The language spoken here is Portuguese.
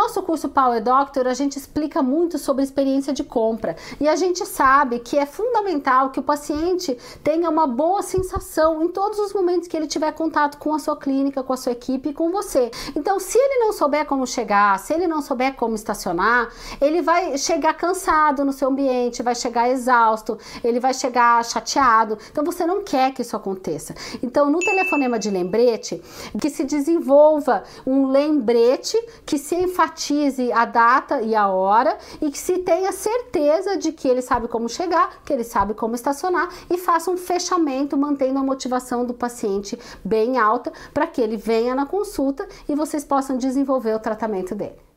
Nosso curso Power Doctor, a gente explica muito sobre experiência de compra e a gente sabe que é fundamental que o paciente tenha uma boa sensação em todos os momentos que ele tiver contato com a sua clínica, com a sua equipe e com você. Então, se ele não souber como chegar, se ele não souber como estacionar, ele vai chegar cansado no seu ambiente, vai chegar exausto, ele vai chegar chateado. Então, você não quer que isso aconteça. Então, no telefonema de lembrete, que se desenvolva um lembrete que se enfatize a data e a hora e que se tenha certeza de que ele sabe como chegar, que ele sabe como estacionar e faça um fechamento mantendo a motivação do paciente bem alta para que ele venha na consulta e vocês possam desenvolver o tratamento dele.